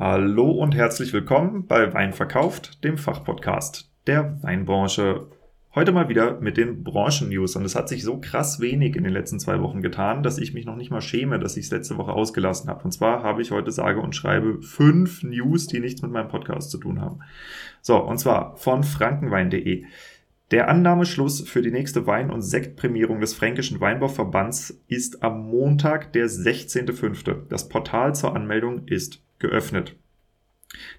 Hallo und herzlich willkommen bei Wein verkauft, dem Fachpodcast der Weinbranche. Heute mal wieder mit den Branchen-News und es hat sich so krass wenig in den letzten zwei Wochen getan, dass ich mich noch nicht mal schäme, dass ich es letzte Woche ausgelassen habe. Und zwar habe ich heute sage und schreibe fünf News, die nichts mit meinem Podcast zu tun haben. So, und zwar von frankenwein.de. Der Annahmeschluss für die nächste Wein- und Sektprämierung des Fränkischen Weinbauverbands ist am Montag, der 16.05. Das Portal zur Anmeldung ist geöffnet.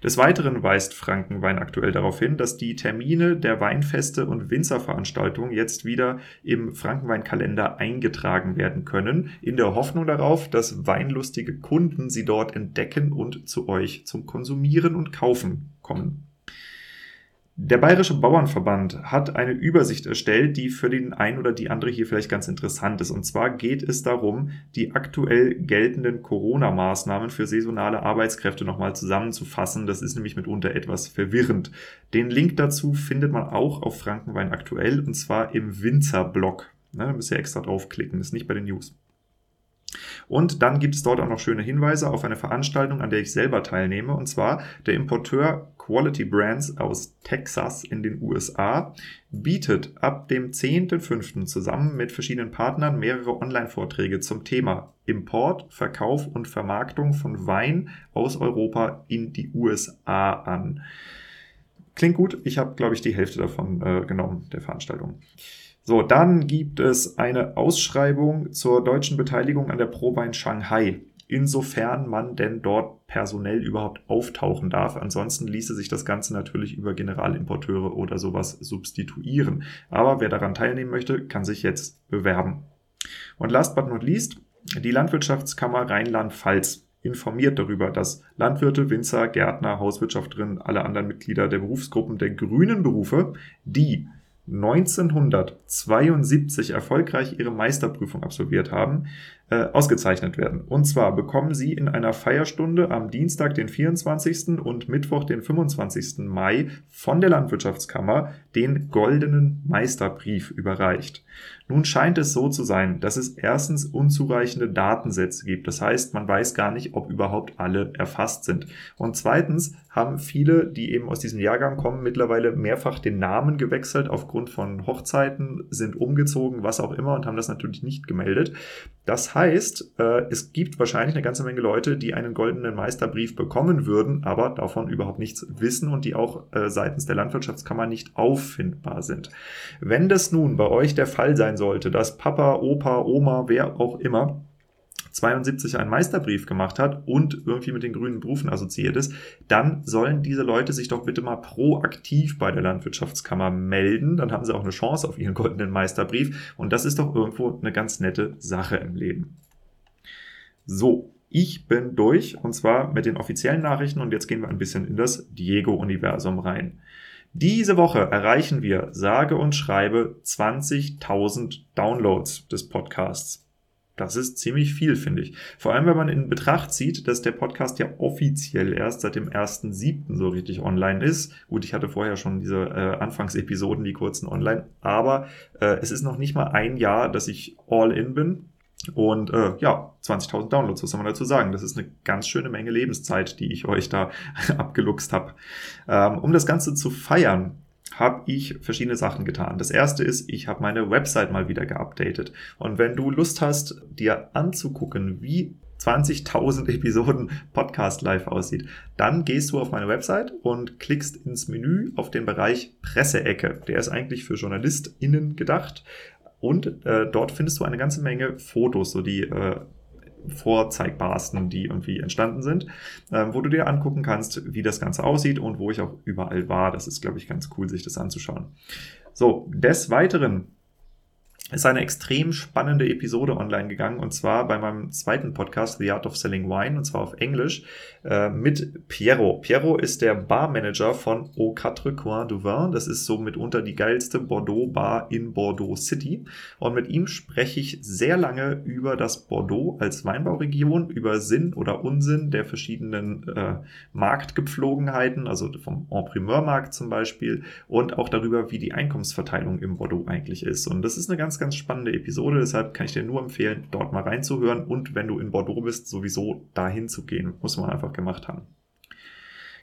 Des Weiteren weist Frankenwein aktuell darauf hin, dass die Termine der Weinfeste und Winzerveranstaltungen jetzt wieder im Frankenweinkalender eingetragen werden können, in der Hoffnung darauf, dass weinlustige Kunden sie dort entdecken und zu euch zum Konsumieren und Kaufen kommen. Der Bayerische Bauernverband hat eine Übersicht erstellt, die für den einen oder die andere hier vielleicht ganz interessant ist. Und zwar geht es darum, die aktuell geltenden Corona-Maßnahmen für saisonale Arbeitskräfte nochmal zusammenzufassen. Das ist nämlich mitunter etwas verwirrend. Den Link dazu findet man auch auf Frankenwein aktuell und zwar im Winzer-Blog. Da müsst ihr extra draufklicken, ist nicht bei den News. Und dann gibt es dort auch noch schöne Hinweise auf eine Veranstaltung, an der ich selber teilnehme. Und zwar der Importeur Quality Brands aus Texas in den USA bietet ab dem 10.05. zusammen mit verschiedenen Partnern mehrere Online-Vorträge zum Thema Import, Verkauf und Vermarktung von Wein aus Europa in die USA an. Klingt gut. Ich habe, glaube ich, die Hälfte davon äh, genommen, der Veranstaltung. So, dann gibt es eine Ausschreibung zur deutschen Beteiligung an der ProWein Shanghai. Insofern man denn dort personell überhaupt auftauchen darf. Ansonsten ließe sich das Ganze natürlich über Generalimporteure oder sowas substituieren. Aber wer daran teilnehmen möchte, kann sich jetzt bewerben. Und last but not least, die Landwirtschaftskammer Rheinland-Pfalz informiert darüber, dass Landwirte, Winzer, Gärtner, Hauswirtschafterinnen, alle anderen Mitglieder der Berufsgruppen der grünen Berufe, die 1972 erfolgreich ihre Meisterprüfung absolviert haben, äh, ausgezeichnet werden. Und zwar bekommen sie in einer Feierstunde am Dienstag, den 24. und Mittwoch, den 25. Mai von der Landwirtschaftskammer den goldenen Meisterbrief überreicht. Nun scheint es so zu sein, dass es erstens unzureichende Datensätze gibt. Das heißt, man weiß gar nicht, ob überhaupt alle erfasst sind. Und zweitens haben viele, die eben aus diesem Jahrgang kommen, mittlerweile mehrfach den Namen gewechselt aufgrund von Hochzeiten, sind umgezogen, was auch immer und haben das natürlich nicht gemeldet. Das heißt, äh, es gibt wahrscheinlich eine ganze Menge Leute, die einen goldenen Meisterbrief bekommen würden, aber davon überhaupt nichts wissen und die auch äh, seitens der Landwirtschaftskammer nicht auffindbar sind. Wenn das nun bei euch der Fall sein sollte, dass Papa, Opa, Oma, wer auch immer 72 einen Meisterbrief gemacht hat und irgendwie mit den grünen Berufen assoziiert ist, dann sollen diese Leute sich doch bitte mal proaktiv bei der Landwirtschaftskammer melden. Dann haben sie auch eine Chance auf ihren goldenen Meisterbrief. Und das ist doch irgendwo eine ganz nette Sache im Leben. So, ich bin durch und zwar mit den offiziellen Nachrichten und jetzt gehen wir ein bisschen in das Diego-Universum rein. Diese Woche erreichen wir, sage und schreibe, 20.000 Downloads des Podcasts. Das ist ziemlich viel, finde ich. Vor allem, wenn man in Betracht zieht, dass der Podcast ja offiziell erst seit dem 1.7. so richtig online ist. Gut, ich hatte vorher schon diese äh, Anfangsepisoden, die kurzen online, aber äh, es ist noch nicht mal ein Jahr, dass ich all in bin. Und äh, ja, 20.000 Downloads, was soll man dazu sagen? Das ist eine ganz schöne Menge Lebenszeit, die ich euch da abgeluchst habe. Ähm, um das Ganze zu feiern, habe ich verschiedene Sachen getan. Das erste ist, ich habe meine Website mal wieder geupdatet. Und wenn du Lust hast, dir anzugucken, wie 20.000 Episoden Podcast live aussieht, dann gehst du auf meine Website und klickst ins Menü auf den Bereich Presseecke. Der ist eigentlich für JournalistInnen gedacht. Und äh, dort findest du eine ganze Menge Fotos, so die äh, vorzeigbarsten, die irgendwie entstanden sind, ähm, wo du dir angucken kannst, wie das Ganze aussieht und wo ich auch überall war. Das ist, glaube ich, ganz cool, sich das anzuschauen. So, des Weiteren ist eine extrem spannende Episode online gegangen und zwar bei meinem zweiten Podcast The Art of Selling Wine und zwar auf Englisch äh, mit Piero. Piero ist der Barmanager von Au Quatre Coins du Vin. Das ist so mitunter die geilste Bordeaux Bar in Bordeaux City und mit ihm spreche ich sehr lange über das Bordeaux als Weinbauregion, über Sinn oder Unsinn der verschiedenen äh, Marktgepflogenheiten, also vom En Markt zum Beispiel und auch darüber, wie die Einkommensverteilung im Bordeaux eigentlich ist. Und das ist eine ganz ganz spannende Episode, deshalb kann ich dir nur empfehlen, dort mal reinzuhören und wenn du in Bordeaux bist, sowieso dahin zu gehen. Muss man einfach gemacht haben.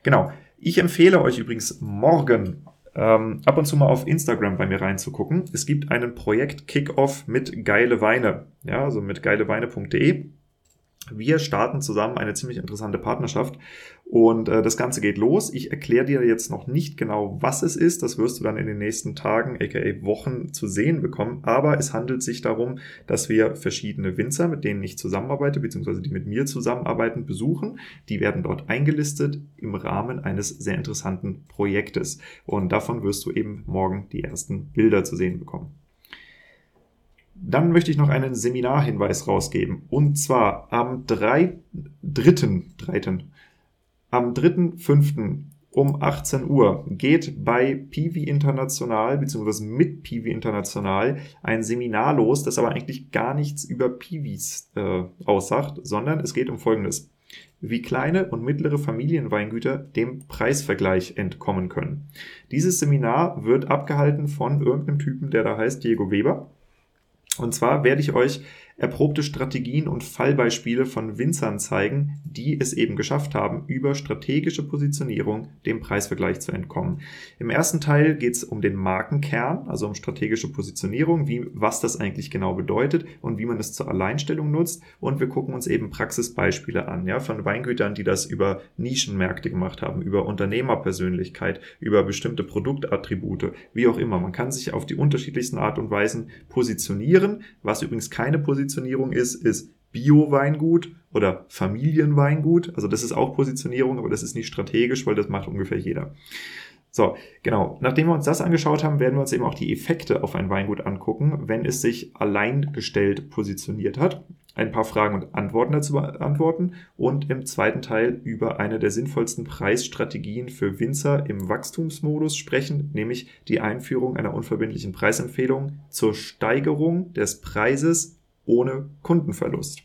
Genau. Ich empfehle euch übrigens morgen ähm, ab und zu mal auf Instagram bei mir reinzugucken. Es gibt einen Projekt Kickoff mit geile Weine, ja, also mit geileweine.de. Wir starten zusammen eine ziemlich interessante Partnerschaft und äh, das Ganze geht los. Ich erkläre dir jetzt noch nicht genau, was es ist. Das wirst du dann in den nächsten Tagen, aka Wochen zu sehen bekommen. Aber es handelt sich darum, dass wir verschiedene Winzer, mit denen ich zusammenarbeite, beziehungsweise die mit mir zusammenarbeiten, besuchen. Die werden dort eingelistet im Rahmen eines sehr interessanten Projektes. Und davon wirst du eben morgen die ersten Bilder zu sehen bekommen. Dann möchte ich noch einen Seminarhinweis rausgeben. Und zwar am 3. 3. 3. Am 3.5. um 18 Uhr geht bei Piwi International bzw. mit Piwi International ein Seminar los, das aber eigentlich gar nichts über Piwis äh, aussagt, sondern es geht um Folgendes wie kleine und mittlere Familienweingüter dem Preisvergleich entkommen können. Dieses Seminar wird abgehalten von irgendeinem Typen, der da heißt Diego Weber. Und zwar werde ich euch erprobte Strategien und Fallbeispiele von Winzern zeigen, die es eben geschafft haben, über strategische Positionierung dem Preisvergleich zu entkommen. Im ersten Teil geht es um den Markenkern, also um strategische Positionierung, wie, was das eigentlich genau bedeutet und wie man es zur Alleinstellung nutzt. Und wir gucken uns eben Praxisbeispiele an, ja, von Weingütern, die das über Nischenmärkte gemacht haben, über Unternehmerpersönlichkeit, über bestimmte Produktattribute, wie auch immer. Man kann sich auf die unterschiedlichsten Art und Weisen positionieren, was übrigens keine Position Positionierung ist, ist Bio-Weingut oder Familienweingut. Also das ist auch Positionierung, aber das ist nicht strategisch, weil das macht ungefähr jeder. So, genau. Nachdem wir uns das angeschaut haben, werden wir uns eben auch die Effekte auf ein Weingut angucken, wenn es sich alleingestellt positioniert hat. Ein paar Fragen und Antworten dazu beantworten und im zweiten Teil über eine der sinnvollsten Preisstrategien für Winzer im Wachstumsmodus sprechen, nämlich die Einführung einer unverbindlichen Preisempfehlung zur Steigerung des Preises ohne Kundenverlust.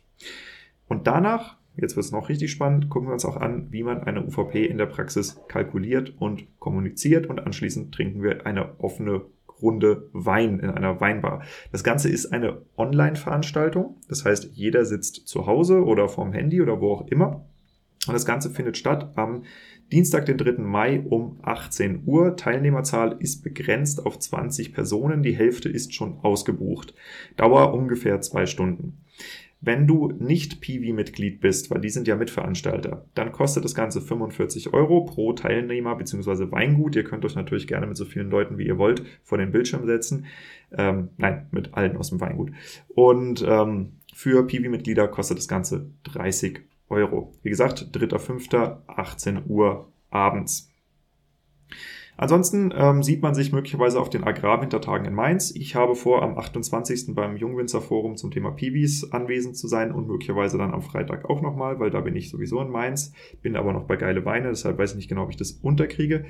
Und danach, jetzt wird es noch richtig spannend, gucken wir uns auch an, wie man eine UVP in der Praxis kalkuliert und kommuniziert und anschließend trinken wir eine offene Runde Wein in einer Weinbar. Das Ganze ist eine Online-Veranstaltung, das heißt, jeder sitzt zu Hause oder vorm Handy oder wo auch immer. Und das Ganze findet statt am Dienstag, den 3. Mai um 18 Uhr. Teilnehmerzahl ist begrenzt auf 20 Personen. Die Hälfte ist schon ausgebucht. Dauer ungefähr zwei Stunden. Wenn du nicht Piwi-Mitglied bist, weil die sind ja Mitveranstalter, dann kostet das Ganze 45 Euro pro Teilnehmer bzw. Weingut. Ihr könnt euch natürlich gerne mit so vielen Leuten, wie ihr wollt, vor den Bildschirm setzen. Ähm, nein, mit allen aus dem Weingut. Und ähm, für Piwi-Mitglieder kostet das Ganze 30 Euro. Wie gesagt, 3.5. 18 Uhr abends. Ansonsten ähm, sieht man sich möglicherweise auf den Agrarwintertagen in Mainz. Ich habe vor, am 28. beim Jungwinzer Forum zum Thema Piwis anwesend zu sein und möglicherweise dann am Freitag auch nochmal, weil da bin ich sowieso in Mainz, bin aber noch bei Geile Weine, deshalb weiß ich nicht genau, ob ich das unterkriege.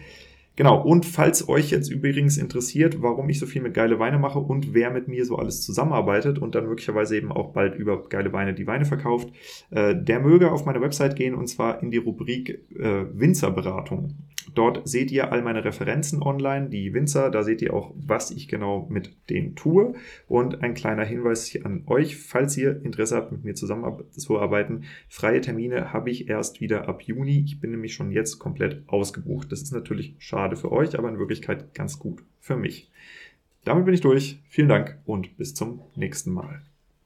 Genau, und falls euch jetzt übrigens interessiert, warum ich so viel mit geile Weine mache und wer mit mir so alles zusammenarbeitet und dann möglicherweise eben auch bald über geile Weine die Weine verkauft, äh, der möge auf meine Website gehen und zwar in die Rubrik äh, Winzerberatung. Dort seht ihr all meine Referenzen online, die Winzer, da seht ihr auch, was ich genau mit denen tue. Und ein kleiner Hinweis an euch, falls ihr Interesse habt, mit mir zusammenzuarbeiten, freie Termine habe ich erst wieder ab Juni. Ich bin nämlich schon jetzt komplett ausgebucht. Das ist natürlich schade für euch, aber in Wirklichkeit ganz gut für mich. Damit bin ich durch. Vielen Dank und bis zum nächsten Mal.